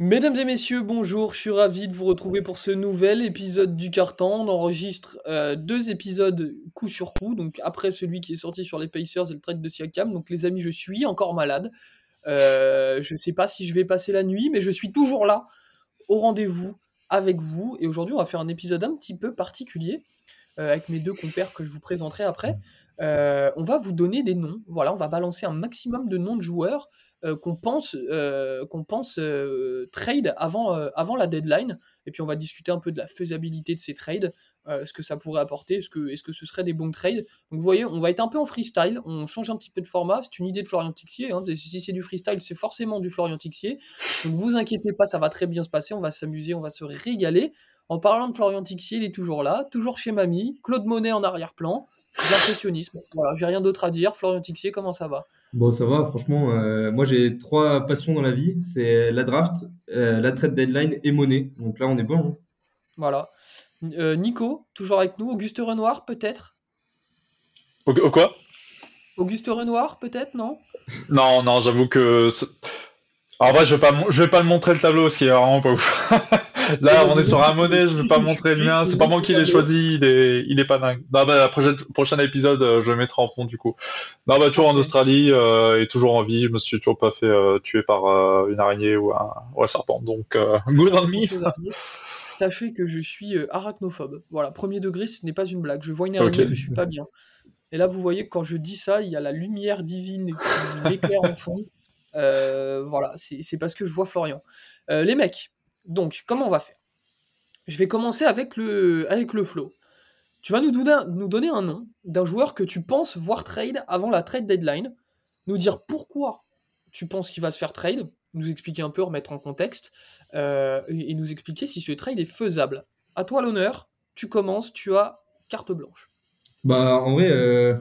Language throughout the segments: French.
Mesdames et messieurs, bonjour, je suis ravi de vous retrouver pour ce nouvel épisode du Carton. On enregistre euh, deux épisodes coup sur coup, donc après celui qui est sorti sur les Pacers et le trade de Siakam. Donc les amis, je suis encore malade. Euh, je ne sais pas si je vais passer la nuit, mais je suis toujours là, au rendez-vous avec vous. Et aujourd'hui, on va faire un épisode un petit peu particulier, euh, avec mes deux compères que je vous présenterai après. on va vous donner des noms, voilà, on va balancer un maximum de noms de joueurs qu'on pense, euh, qu'on pense euh, trade avant, avant la deadline. Et puis on va discuter un peu de la faisabilité de ces trades, ce que ça pourrait apporter, est-ce que, est-ce que ce serait des bons trades. Donc vous voyez, on va être un peu en freestyle, on change un petit peu de format, c'est une idée de Florian Tixier. Hein. Si c'est du freestyle, c'est forcément du Florian Tixier. Donc vous inquiétez pas, ça va très bien se passer, on va s'amuser, on va se régaler. En parlant de Florian Tixier, il est toujours là, toujours chez Mamie, Claude Monet en arrière-plan, l'impressionnisme. Voilà, j'ai rien d'autre à dire. Florian Tixier, comment ça va? Bon, ça va, franchement. Euh, moi, j'ai trois passions dans la vie c'est la draft, euh, la trade deadline et monnaie. Donc là, on est bon. Hein. Voilà. Euh, Nico, toujours avec nous. Auguste Renoir, peut-être? Au, quoi? Auguste Renoir, peut-être, non? Non, non, j'avoue que. Alors, vrai, je vais pas, je vais pas le montrer le tableau, ce qui est vraiment pas ouf. Là, on est sur un monnaie, je vais pas montrer le mien. C'est pas moi qui l'ai choisi, il est, il est pas dingue. Non, bah, la prochaine, prochain épisode, euh, je le mettrai en fond, du coup. Non, bah, toujours en Australie, euh, et toujours en vie. Je me suis toujours pas fait euh, tuer par euh, une araignée ou un, ou un serpent. Donc, euh, good on me. Sachez que je suis arachnophobe. Voilà, premier degré, ce n'est pas une blague. Je vois une araignée, je suis pas bien. Et là, vous voyez, quand je dis ça, il y a la lumière divine qui m'éclaire en fond. voilà, c'est parce que je vois Florian. les mecs, donc, comment on va faire? Je vais commencer avec le, avec le flow. Tu vas nous donner, un nom d'un joueur que tu penses voir trade avant la trade deadline, nous dire pourquoi tu penses qu'il va se faire trade, nous expliquer un peu, remettre en contexte, euh, et, nous expliquer si ce trade est faisable. À toi l'honneur, tu commences, tu as carte blanche. Bah en vrai, euh,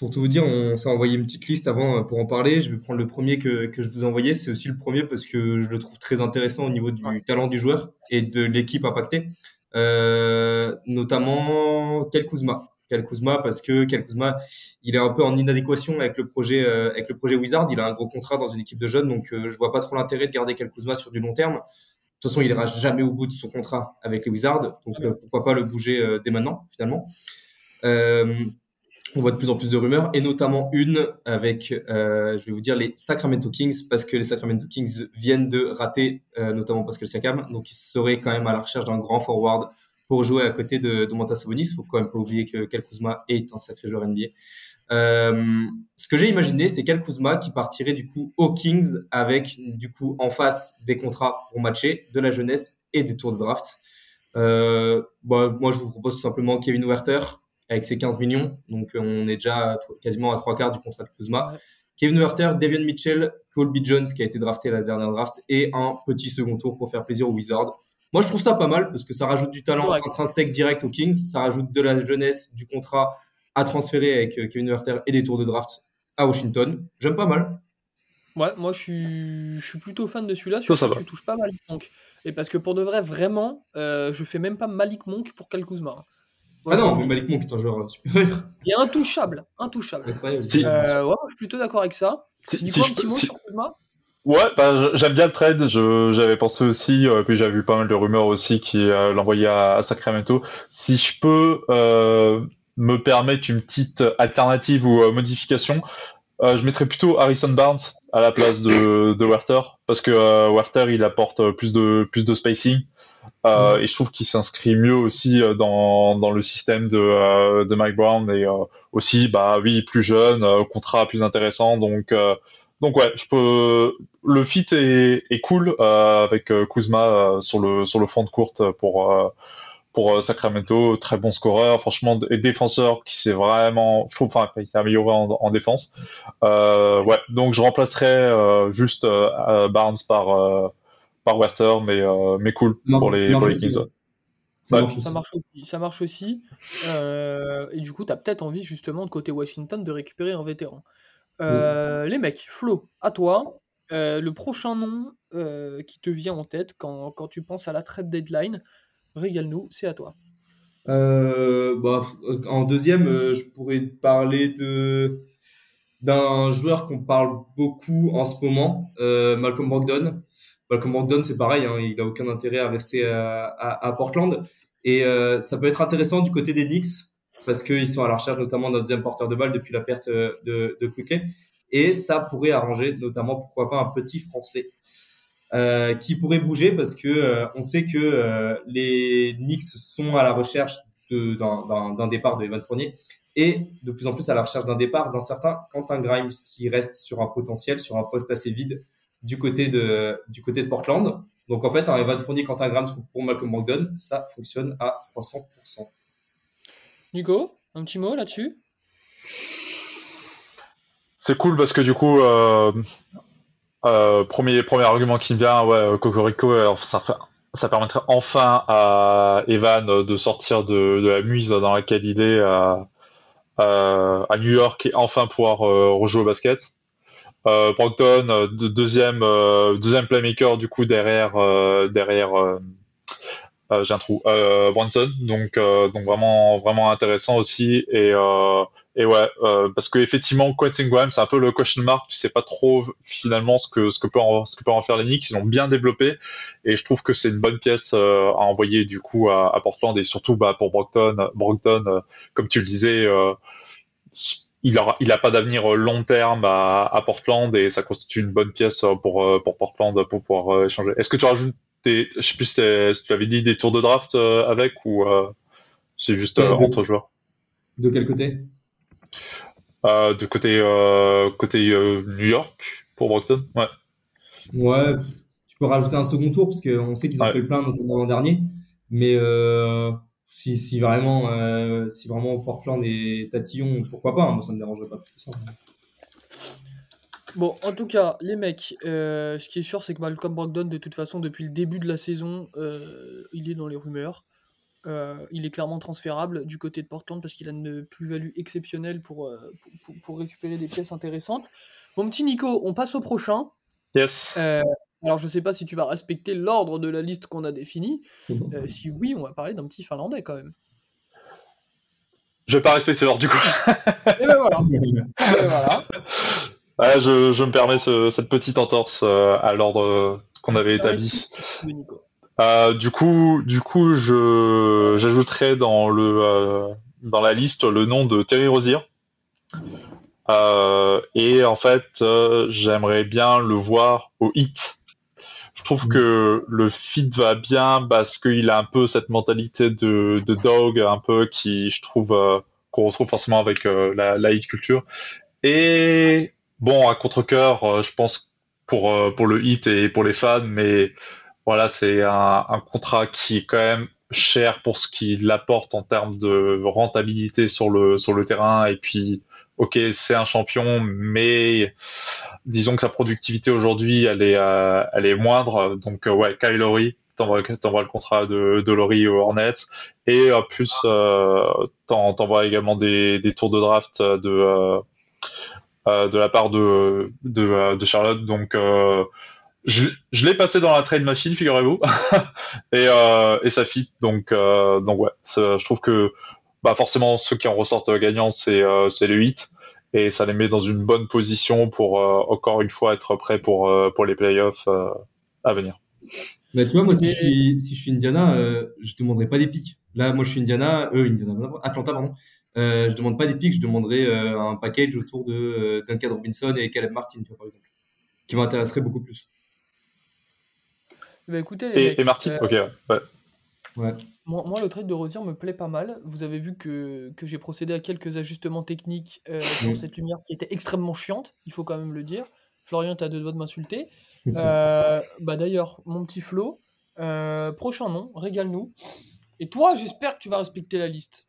pour tout vous dire, on s'est envoyé une petite liste avant euh, pour en parler. Je vais prendre le premier que, que je vous ai envoyé. C'est aussi le premier parce que je le trouve très intéressant au niveau du talent du joueur et de l'équipe impactée. Euh, notamment Kel Kuzma. Kel Kuzma parce que Kel Kuzma, il est un peu en inadéquation avec le projet euh, avec le projet Wizard. Il a un gros contrat dans une équipe de jeunes, donc euh, je vois pas trop l'intérêt de garder Kel Kuzma sur du long terme. De toute façon, il ira jamais au bout de son contrat avec les Wizards, donc pourquoi pas le bouger dès maintenant finalement. Euh, on voit de plus en plus de rumeurs, et notamment une avec, euh, je vais vous dire, les Sacramento Kings, parce que les Sacramento Kings viennent de rater, euh, notamment Pascal Siakam, donc ils seraient quand même à la recherche d'un grand forward pour jouer à côté de, Montas Sabonis. Faut quand même pas oublier que Kel Kuzma est un sacré joueur NBA. Euh, ce que j'ai imaginé, c'est Kel Kuzma qui partirait du coup aux Kings avec du coup en face des contrats pour matcher, de la jeunesse et des tours de draft. Euh, bah, moi, je vous propose tout simplement Kevin Werther, avec ses 15 millions. Donc, euh, on est déjà quasiment à trois quarts du contrat de Kuzma. Kevin Werther, Davion Mitchell, Colby Jones, qui a été drafté à la dernière draft, et un petit second tour pour faire plaisir aux Wizards. Moi, je trouve ça pas mal parce que ça rajoute du talent intrinsèque direct aux Kings, ça rajoute de la jeunesse, du contrat à transférer avec euh, Kevin Werther et des tours de draft à Washington. J'aime pas mal. Ouais, moi je suis, je suis plutôt fan de celui-là. Ça, ça va. touche pas Malik Monk. Et parce que pour de vrai, vraiment, euh, je fais même pas Malik Monk pour Cal Kuzma ah non, mais Malik Monk est un joueur supérieur. Il est intouchable, intouchable. Incroyable. Euh, ouais, je suis plutôt d'accord avec ça. Si, si un petit mot sur Kuzma? Ouais, bah, j'aime bien le trade. J'avais pensé aussi, euh, puis j'avais vu pas mal de rumeurs aussi qui euh, l'envoyaient à, à, Sacramento. Si je peux euh, me permettre une petite alternative ou euh, modification, euh, je mettrais plutôt Harrison Barnes à la place de, de Werther parce que euh, Werther il apporte plus de plus de spacing. Euh. Et je trouve qu'il s'inscrit mieux aussi euh, dans, dans le système de, euh, de Mike Brown et euh, aussi, bah oui, plus jeune, contrat plus intéressant. Donc, donc ouais, je peux. Le fit est, est cool avec Kuzma sur le sur le front de courte pour pour Sacramento, très bon scoreur, franchement, et défenseur qui s'est vraiment, je trouve, enfin, il s'est amélioré en, en défense. ouais, donc je remplacerai juste Barnes par par Werther, mais, euh, mais cool pour les, pour les Kings. Ça, marche ça, marche aussi. Ça marche aussi. Euh, et du coup, tu as peut-être envie, justement, de côté Washington, de récupérer un vétéran. Euh, les mecs, Flo, à toi. le prochain nom qui te vient en tête quand, quand, tu penses à la trade deadline, régale-nous, c'est à toi. Bah, en deuxième, je pourrais parler de d'un joueur qu'on parle beaucoup en ce moment, Malcolm Brogdon. Malcolm Brogdon, c'est pareil, hein, il a aucun intérêt à rester à, Portland. Et ça peut être intéressant du côté des Knicks parce qu'ils sont à la recherche notamment d'un deuxième porteur de balle depuis la perte de, de Quickly. Et ça pourrait arranger notamment, pourquoi pas, un petit Français euh, qui pourrait bouger parce que euh, on sait que euh, les Knicks sont à la recherche d'un départ de Evan Fournier et de plus en plus à la recherche d'un départ d'un certain Quentin Grimes qui reste sur un potentiel, sur un poste assez vide du côté de, du côté de Portland. Donc en fait, un Evan Fournier, Quentin Grimes pour Malcolm Brogdon, ça fonctionne à 300%. Nico, un petit mot là-dessus? C'est cool parce que du coup, euh, euh, premier, premier argument qui me vient, ouais, Cocorico, ça, ça permettrait enfin à Evan de sortir de, de la muse dans laquelle il est à, à New York et enfin pouvoir euh, rejouer au basket. Euh, Brockton, deuxième, deuxième playmaker du coup derrière, derrière j'ai un trou, Bronson, donc, donc vraiment, vraiment intéressant aussi et et ouais, euh, parce que effectivement, Quentin Grimes, c'est un peu le question mark. Tu sais pas trop finalement ce que ce que peut en, ce que peut en faire les Knicks. Ils l'ont bien développé et je trouve que c'est une bonne pièce euh, à envoyer du coup à, Portland et surtout bah, pour Brockton. Brockton, euh, comme tu le disais, euh, il a il a pas d'avenir long terme à, à, Portland et ça constitue une bonne pièce pour pour Portland pour pouvoir échanger. Est-ce que tu rajoutes des, je sais plus si, tu avais dit des tours de draft avec ou c'est juste entre joueurs? De quel côté? Euh, de côté, euh, côté euh, New York pour Brockton. Ouais. Ouais, tu peux rajouter un second tour parce qu'on sait qu'ils ont fait plein l'an dernier. Mais si, si, vraiment, si vraiment Portland est tatillon, pourquoi pas hein, Moi, ça me dérangerait pas plus que ça. Bon, en tout cas, les mecs, ce qui est sûr, c'est que Malcolm Brogdon, de toute façon, depuis le début de la saison, il est dans les rumeurs. Euh, il est clairement transférable du côté de Portland parce qu'il a une plus-value exceptionnelle pour, euh, pour, récupérer des pièces intéressantes. Mon petit Nico, on passe au prochain. Yes. Euh, alors je sais pas si tu vas respecter l'ordre de la liste qu'on a définie. si oui, on va parler d'un petit Finlandais quand même. Je vais pas respecter l'ordre du coup. Et ben voilà. voilà. je, je, me permets cette petite entorse à l'ordre qu'on avait établi. Euh, du coup, du coup, je j'ajouterai dans le euh, dans la liste le nom de Terry Rosier. Euh, et en fait, j'aimerais bien le voir au hit. Je trouve que le fit va bien parce qu'il a un peu cette mentalité de, de dog, un peu qui, je trouve, qu'on retrouve forcément avec la, la hit culture. Et bon, à contre-cœur, je pense pour pour le hit et pour les fans, mais voilà, c'est un, un, contrat qui est quand même cher pour ce qu'il apporte en termes de rentabilité sur le sur le terrain et puis ok c'est un champion mais disons que sa productivité aujourd'hui elle est euh, elle est moindre. Donc euh, ouais Kyle Lowry t'envoies le contrat de de Lowry aux Hornets. Et en plus euh, t'envoies également des, tours de draft de de la part de de, Charlotte. Donc je, je l'ai passé dans la trade machine, figurez-vous, et, euh, ça fit. Donc, donc ouais, je trouve que bah forcément ceux qui en ressortent gagnants, c'est euh, c'est le 8 et ça les met dans une bonne position pour euh, encore une fois être prêt pour euh, pour les playoffs à venir. Bah, tu vois, moi, si je suis, si je suis Indiana, je demanderai pas des pics. Là, moi, je suis Indiana, eux, Indiana, Atlanta, pardon. Euh, je demande pas des pics, je demanderai un package autour de Duncan Robinson et Caleb Martin, par exemple, qui m'intéresserait beaucoup plus. Bah, écoutez, et, Martin, euh, ok, ouais. Moi, le trade de Rosier me plaît pas mal. Vous avez vu que, que j'ai procédé à quelques ajustements techniques euh, pour cette lumière qui était extrêmement chiante, il faut quand même le dire. Florian, tu as deux doigts de m'insulter. Euh, bah D'ailleurs, mon petit Flo, prochain nom, régale-nous. Et toi, j'espère que tu vas respecter la liste.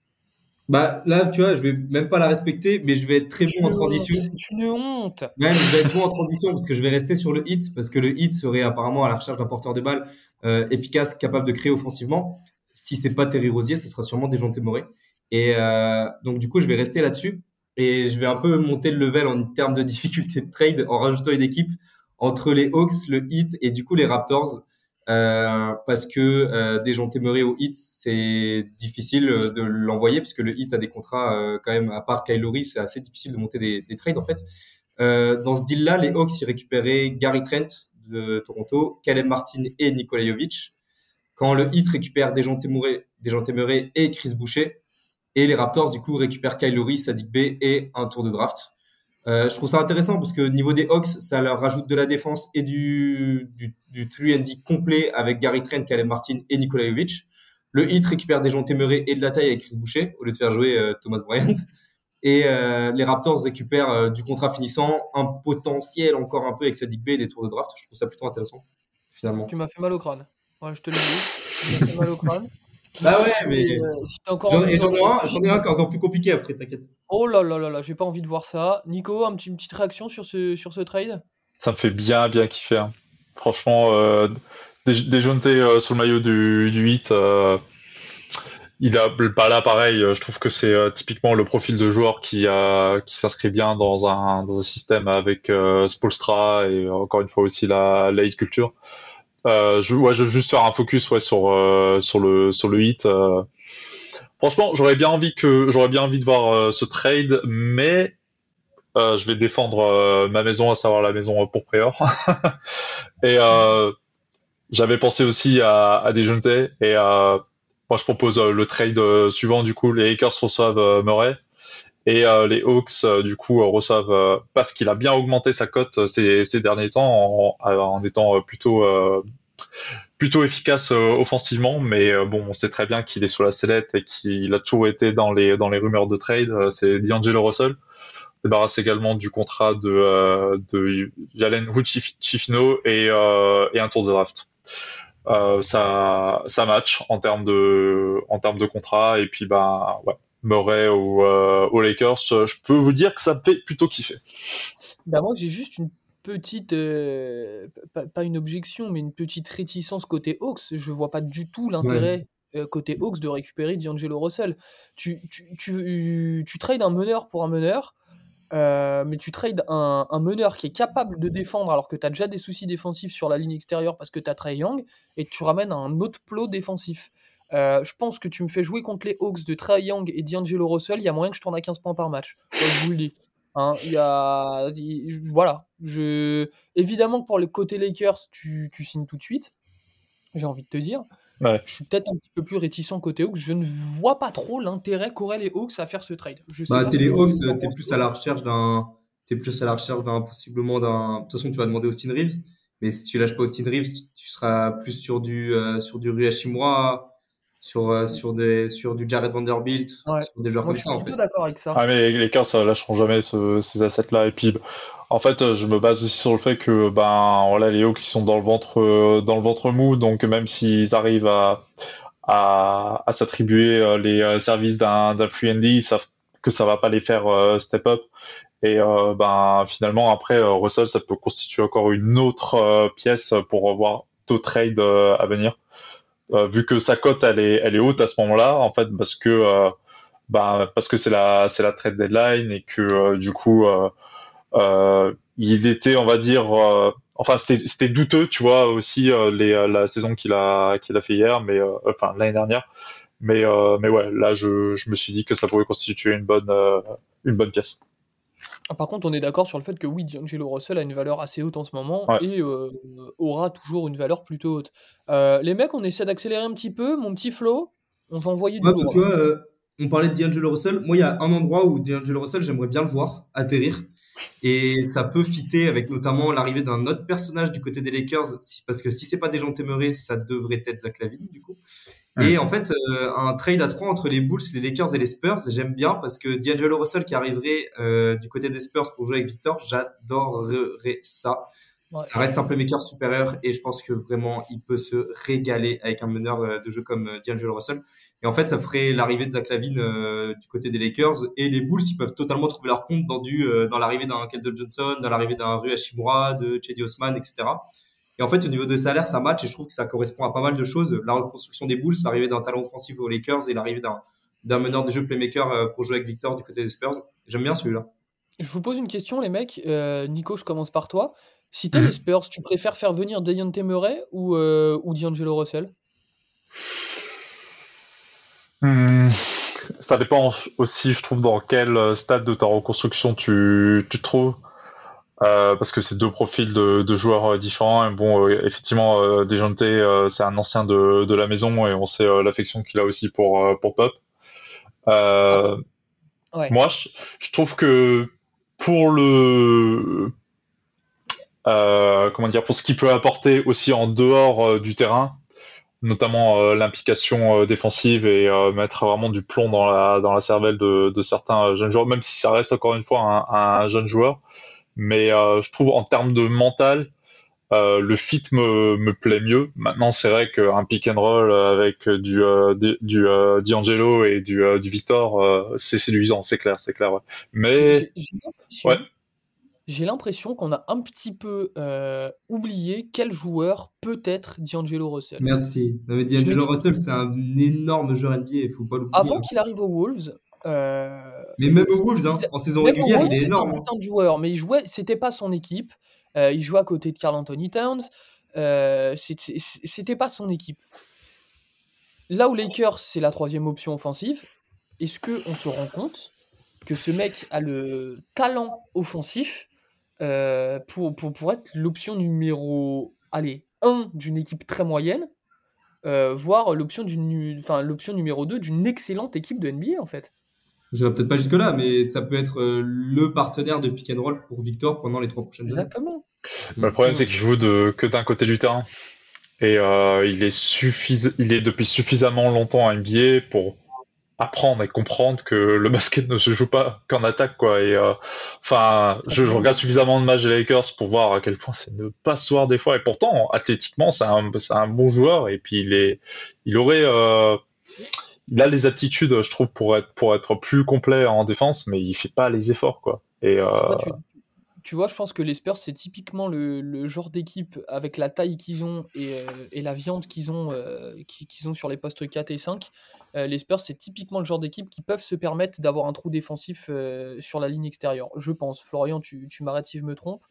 Bah là, tu vois, je vais même pas la respecter, mais je vais être très bon en transition. C'est une honte. Même, je vais être bon en transition parce que je vais rester sur le hit, parce que le hit serait apparemment à la recherche d'un porteur de balle euh, efficace, capable de créer offensivement. Si c'est pas Terry Rosier, ce sera sûrement Dejounte Murray. Et euh, donc du coup, je vais rester là-dessus et je vais un peu monter le level en termes de difficulté de trade en rajoutant une équipe entre les Hawks, le Heat et du coup les Raptors euh, parce que euh, des gens témérés au hit, c'est difficile euh, de l'envoyer parce que le hit a des contrats euh, quand même à part Kylori, c'est assez difficile de monter des, des trades en fait. Dans ce deal-là, les Hawks ils récupéraient Gary Trent de Toronto, Caleb Martin et Nikola Jovic. Quand le Heat récupère Dejounte Murray et Chris Boucher. Et les Raptors, du coup, récupèrent Kyle Lowry, Sadik B et un tour de draft. Euh, je trouve ça intéressant parce que niveau des Hawks, ça leur rajoute de la défense et du, du, du 3D complet avec Gary Trent, Caleb Martin et Nikola Jovic. Le Heat récupère Dejounte Murray et de la taille avec Chris Boucher au lieu de faire jouer euh, Thomas Bryant. Et euh, les Raptors récupèrent du contrat finissant, un potentiel encore un peu avec Sadik B et des tours de draft. Je trouve ça plutôt intéressant, finalement. Tu m'as fait mal au crâne. Ouais, je te le dis. Tu m'as fait mal au crâne. Bah ouais, mais j'en ai, un, j'en ai un qui est encore plus compliqué après, t'inquiète. Oh là là là là, j'ai pas envie de voir ça. Nico, un petit, une petite réaction sur ce, sur ce trade? Ça me fait bien, bien kiffer. Hein. Franchement, euh, déjounter euh, sous le maillot du, du 8, euh, il a pas là pareil. Je trouve que c'est euh, typiquement le profil de joueur qui, qui s'inscrit bien dans un, dans un système avec euh, Spolstra et encore une fois aussi la, la culture. Euh, je, ouais, je veux juste faire un focus ouais, sur, euh, sur, le, sur le hit. Euh. Franchement, j'aurais bien envie que j'aurais bien envie de voir ce trade, mais je vais défendre ma maison, à savoir la maison pour Prior. et j'avais pensé aussi à, à Dejounte et moi je propose le trade suivant du coup les Lakers reçoivent Murray et les Hawks du coup reçoivent parce qu'il a bien augmenté sa cote ces, ces derniers temps en, en étant plutôt plutôt efficace euh, offensivement, mais euh, bon, on sait très bien qu'il est sur la sellette et qu'il a toujours été dans les dans les rumeurs de trade. Euh, c'est D'Angelo Russell débarrasse également du contrat de de Jalen Chifino et et un tour de draft. ça ça match en termes de en termes de contrat et puis bah ouais Murray ou aux Lakers, je peux vous dire que ça me fait plutôt kiffer. Bah moi j'ai juste une petite, euh, pas, une objection, mais une petite réticence côté Hawks. Je vois pas du tout l'intérêt euh, côté Hawks de récupérer D'Angelo Russell. Tu, tu, tu, tu, trades un meneur pour un meneur, euh, mais tu trades un, un, meneur qui est capable de défendre alors que tu as déjà des soucis défensifs sur la ligne extérieure parce que tu as Trey Young, et tu ramènes un autre plot défensif. Je pense que tu me fais jouer contre les Hawks de Trey Young et D'Angelo Russell, il y a moyen que je tourne à 15 points par match. je vous le dis. Hein, il y a, voilà. Je, évidemment que pour le côté Lakers, tu, tu signes tout de suite. J'ai envie de te dire. Je suis peut-être un petit peu plus réticent côté Hawks. Je ne vois pas trop l'intérêt qu'auraient les Hawks à faire ce trade. Je sais bah, t'es les Hawks, t'es plus à la recherche d'un, t'es plus à la recherche d'un possiblement d'un. De toute façon, tu vas demander Austin Reeves, mais si tu lâches pas Austin Reeves, tu seras plus sur du euh, sur du Rui Hachimura, sur, euh, sur, des, sur du Jared Vanderbilt, sur des joueurs comme ça. Je suis plutôt d'accord avec ça. Ah, mais les Cars, ça lâcheront jamais ces assets-là. Et puis, en fait, je me base aussi sur le fait que ben, voilà, les Hawks ils sont dans le ventre, euh, dans le ventre mou, donc même s'ils arrivent à, à, à s'attribuer euh, les services d'un free ND, ils savent que ça va pas les faire step up. Et ben finalement après Russell, ça peut constituer encore une autre pièce pour revoir d'autres trades à venir. Euh, vu que sa cote elle est, elle est haute à ce moment-là, en fait, parce que euh, bah, parce que c'est la c'est la trade deadline et que euh, du coup il était, on va dire, enfin c'était douteux, tu vois, aussi les, la saison qu'il a qu'il a fait hier, mais enfin l'année dernière. Mais mais ouais, là je, je me suis dit que ça pourrait constituer une bonne une bonne pièce. Ah, par contre, on est d'accord sur le fait que oui, D'Angelo Russell a une valeur assez haute en ce moment et euh, aura toujours une valeur plutôt haute. Euh, les mecs, on essaie d'accélérer un petit peu. Mon petit Flo, on va envoyer du ouais, Tu vois, euh, on parlait de D'Angelo Russell. Moi, il y a un endroit où D'Angelo Russell, j'aimerais bien le voir atterrir. Et ça peut fitter avec notamment l'arrivée d'un autre personnage du côté des Lakers, parce que si c'est pas des gens témérés, ça devrait être Zach Lavine, du coup. Et en fait, euh, un trade à trois entre les Bulls, les Lakers et les Spurs, j'aime bien parce que D'Angelo Russell qui arriverait euh, du côté des Spurs pour jouer avec Victor, j'adorerais ça. Ça reste un playmaker supérieur et je pense que vraiment il peut se régaler avec un meneur euh, de jeu comme D'Angelo Russell. Et en fait, ça ferait l'arrivée de Zach Lavine du côté des Lakers et les Bulls, ils peuvent totalement trouver leur compte dans du dans l'arrivée d'un Keldon Johnson, dans l'arrivée d'un Rui Hashimura, de Chedi Osman, etc. Et en fait, au niveau des salaires, ça match et je trouve que ça correspond à pas mal de choses. La reconstruction des Bulls, l'arrivée d'un talent offensif aux Lakers et l'arrivée d'un meneur de jeu playmaker euh, pour jouer avec Victor du côté des Spurs. J'aime bien celui-là. Je vous pose une question, les mecs. Euh, Nico, je commence par toi. Si t'es mhm. les Spurs, tu préfères faire venir Dayante Murray ou, euh, ou D'Angelo Russell? Hmm, Ça dépend aussi, je trouve, dans quel stade de ta reconstruction tu, tu te trouves. Euh, parce que c'est deux profils de, de, joueurs différents. Et bon, euh, effectivement, euh, Dejounte, euh, c'est un ancien de, de, la maison et on sait l'affection qu'il a aussi pour, pour Pop. Ouais. Moi, je, je, trouve que pour le comment dire, pour ce qu'il peut apporter aussi en dehors du terrain, notamment euh, l'implication euh, défensive et euh, mettre vraiment du plomb dans la, dans la cervelle de, de, certains jeunes joueurs, même si ça reste encore une fois un, un jeune joueur. Mais je trouve en termes de mental, le fit me, me plaît mieux. Maintenant, c'est vrai qu'un pick and roll avec du, du D'Angelo et du, du Victor, c'est séduisant, c'est clair, c'est clair. Ouais. Mais ouais j'ai l'impression qu'on a un petit peu euh, oublié quel joueur peut être D'Angelo Russell. Merci. mais D'Angelo Russell, c'est un énorme joueur NBA, il faut pas l'oublier. Avant hein. qu'il arrive aux Wolves. Euh, mais même aux Wolves, hein, en saison régulière, il est énorme. C'est un putain de joueur, mais il jouait, c'était pas son équipe. Euh, il jouait à côté de Carl Anthony Towns. c'était pas son équipe. Là où Lakers, c'est la troisième option offensive, est-ce qu'on se rend compte que ce mec a le talent offensif euh, pour, pour, pour, être l'option numéro allez, 1 d'une équipe très moyenne, euh, voire l'option, enfin, l'option numéro 2 d'une excellente équipe de NBA en fait. Je peut-être pas jusque-là, mais ça peut être euh, le partenaire de pick and roll pour Victor pendant les trois prochaines Exactement. années. Exactement. le problème, c'est qu'il joue de, que d'un côté du terrain. Et euh, il, est suffis... il est depuis suffisamment longtemps à NBA pour apprendre et comprendre que le basket ne se joue pas qu'en attaque quoi. Et euh, enfin je, regarde suffisamment de matchs des Lakers pour voir à quel point c'est ne pas se voir des fois. Et pourtant athlétiquement c'est un, un bon joueur. Et puis il est il aurait euh, il a les aptitudes je trouve pour être pour être plus complet en défense mais il fait pas les efforts quoi. Et euh, tu, vois je pense que les Spurs c'est typiquement le, le genre d'équipe avec la taille qu'ils ont et, et, la viande qu'ils ont qu'ils ont sur les postes 4 et 5 euh, les Spurs, c'est typiquement le genre d'équipe qui peuvent se permettre d'avoir un trou défensif euh, sur la ligne extérieure. Je pense. Florian, tu, m'arrêtes si je me trompe.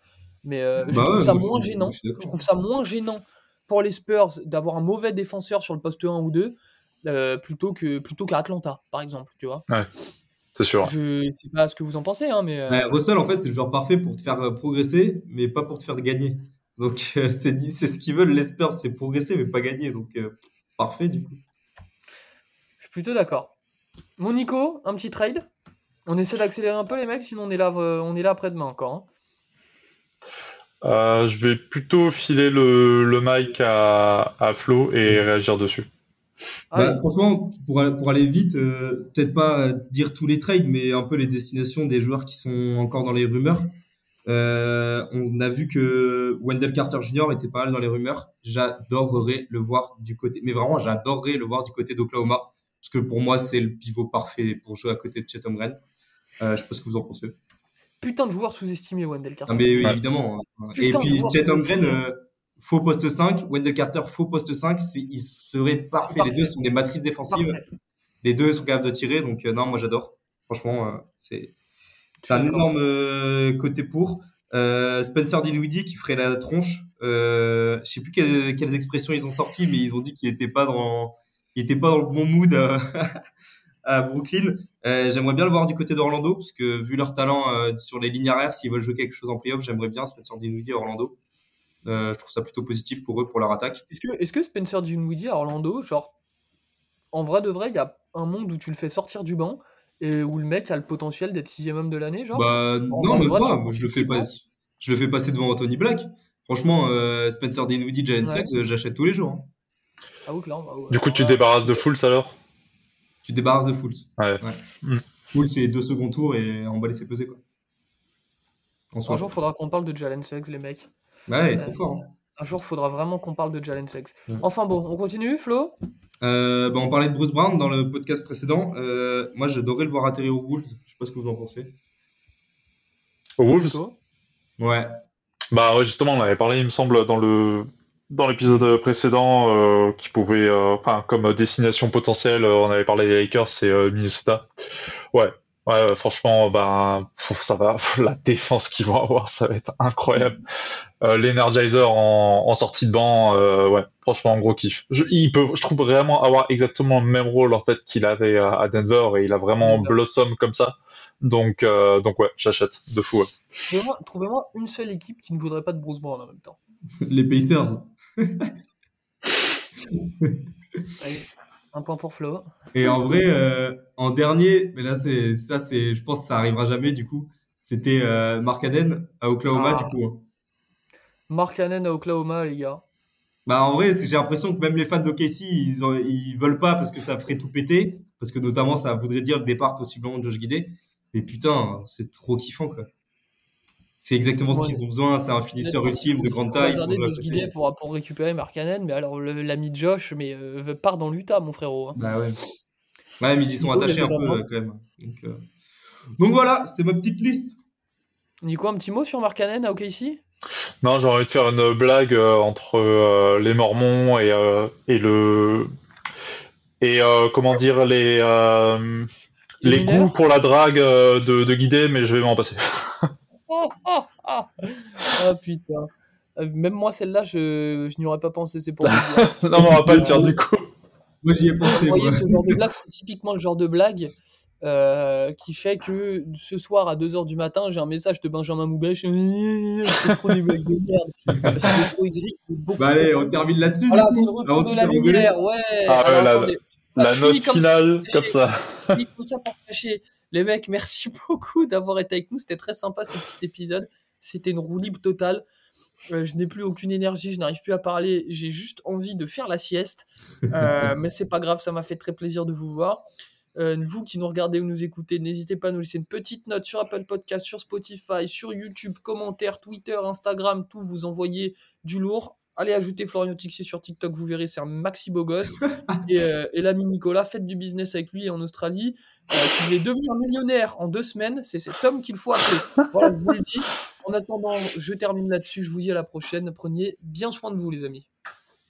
Mais euh, je, bah trouve ça moins gênant. Je, trouve ça moins gênant pour les Spurs d'avoir un mauvais défenseur sur le poste 1 ou 2 plutôt que plutôt qu'à Atlanta, par exemple. Tu vois ouais. C'est sûr. Je sais pas ce que vous en pensez, hein, mais. Russell, en fait, c'est le joueur parfait pour te faire progresser, mais pas pour te faire gagner. Donc, c'est ce qu'ils veulent, les Spurs, c'est progresser, mais pas gagner. Donc, parfait, du coup plutôt d'accord. Mon Nico, un petit trade On essaie d'accélérer un peu les mecs, sinon on est là, euh, on est là après-demain encore. Hein. Euh, je vais plutôt filer le, le mic à, à Flo et réagir dessus. Bah, franchement, pour, pour aller vite, euh, peut-être pas dire tous les trades, mais un peu les destinations des joueurs qui sont encore dans les rumeurs. on a vu que Wendell Carter Jr. était pas mal dans les rumeurs. J'adorerais le voir du côté, mais vraiment, j'adorerais le voir du côté d'Oklahoma parce que pour moi, c'est le pivot parfait pour jouer à côté de Chet Holmgren. Euh, je sais pas ce que vous en pensez. Putain de joueur sous-estimé, Wendell Carter. Ah, mais évidemment. Et puis, Chet Holmgren, euh, faux poste 5. Wendell Carter, faux poste 5. Il serait parfait. Les deux sont des matrices défensives. Les deux sont capables de tirer. Donc, euh, non, moi, j'adore. Franchement, euh, c'est c'est un énorme euh, côté pour. Spencer Dinwiddie qui ferait la tronche. je sais plus quelles, quelles expressions ils ont sorti, mais ils ont dit qu'il était pas dans il était pas dans le bon mood euh, à, Brooklyn. Euh, j'aimerais bien le voir du côté d'Orlando, parce que vu leur talent euh, sur les lignes arrière, s'ils veulent jouer quelque chose en playoff, j'aimerais bien Spencer Dinwiddie à Orlando. je trouve ça plutôt positif pour eux, pour leur attaque. Est-ce que, est que Spencer Dinwiddie à Orlando, genre, en vrai de vrai, il y a un monde où tu le fais sortir du banc et où le mec a le potentiel d'être sixième homme de l'année, genre? Bah non, mais pas. je le fais pas. Je le fais passer devant Anthony Black. Franchement, Spencer Dinwiddie, Jalen ouais. j'achète tous les jours. Hein. Ah du coup, tu débarrasses de Fools alors Tu débarrasses de Fools. Ouais. Mm. Fools, c'est deux secondes tours et on va laisser peser quoi. un jour, il faudra qu'on parle de Jalen Suggs, les mecs. Ouais, il est trop fort. Hein. Un jour, il faudra vraiment qu'on parle de Jalen Suggs. Enfin bon, on continue, Flo? Euh, bah, On parlait de Bruce Brown dans le podcast précédent. Euh, moi, j'adorais le voir atterrir aux Wolves. Je sais pas ce que vous en pensez. Aux Wolves? Ouais. Bah ouais, justement, on avait parlé, il me semble, dans le dans l'épisode précédent euh, qui pouvait, euh, enfin, comme destination potentielle, euh, on avait parlé des Lakers, c'est Minnesota. Ouais, ouais, franchement, ben, ça va, la défense qu'ils vont avoir, ça va être incroyable. L'Energizer en, en, sortie de banc, ouais, franchement, gros kiff. Je, il peut, je trouve vraiment avoir exactement le même rôle en fait qu'il avait à, Denver et il a vraiment blossom comme ça. Donc, euh, donc ouais, j'achète de fou. Trouvez-moi une seule équipe qui ne voudrait pas de Bruce Brown en même temps. Les Pacers. un point pour Flo. Et en vrai, euh, en dernier, mais là, c'est ça, c'est, je pense que ça arrivera jamais du coup. C'était euh, Mark Aden à Oklahoma du ah. coup. Hein. Mark Aden à Oklahoma, les gars. Bah en vrai, j'ai l'impression que même les fans d'OKC, ils, ils veulent pas parce que ça ferait tout péter, parce que notamment ça voudrait dire le départ possiblement de Josh Guidé. Mais putain, c'est trop kiffant quoi. C'est exactement ce qu'ils ont besoin. C'est un finisseur ultime de grande taille. Pour, pour, récupérer Mark Cannon, mais alors l'ami Josh mais, euh, part dans l'Utah, mon frérot. Hein. Bah ouais. Ouais, mais ils y sont attachés un peu euh, quand même. Euh, donc, voilà, c'était ma petite liste. Nico, un petit mot sur Mark Cannon à OKC Non, j'ai envie de faire une blague entre les Mormons et, et le. Et comment dire, les. les goûts pour la drague de, de Guidé, mais je vais m'en passer. oh, putain. Euh, même moi, celle-là, je, je n'y aurais pas pensé. C'est pour non, mais on va pas le faire du coup. Moi, j'y ai pensé. Vous voyez, ce genre de blague, c'est typiquement le genre de blague euh, qui fait que ce soir à 2h du matin, j'ai un message de Benjamin Moubèche. C'est trop des blagues de merde. Parce que trop beaucoup bah allez, on termine là-dessus. Voilà. Le retour de la lumière, ouais. Ah, ouais la, la note finale, comme ça. Comme ça pour cacher. Les mecs, merci beaucoup d'avoir été avec nous. C'était très sympa ce petit épisode. C'était une roue libre totale. Euh, je n'ai plus aucune énergie, je n'arrive plus à parler. J'ai juste envie de faire la sieste. Euh, mais c'est pas grave, ça m'a fait très plaisir de vous voir. Euh, vous qui nous regardez ou nous écoutez, n'hésitez pas à nous laisser une petite note sur Apple Podcast, sur Spotify, sur YouTube, commentaires, Twitter, Instagram, tout. Vous envoyez du lourd. Allez ajouter Florian Tixier sur TikTok, vous verrez, c'est un maxi beau gosse. et, et l'ami Nicolas, faites du business avec lui en Australie. Euh, si vous voulez devenir millionnaire en deux semaines, c'est cet homme qu'il faut appeler. Voilà, je vous le dis. En attendant, je termine là-dessus. Je vous dis à la prochaine. Prenez bien soin de vous, les amis.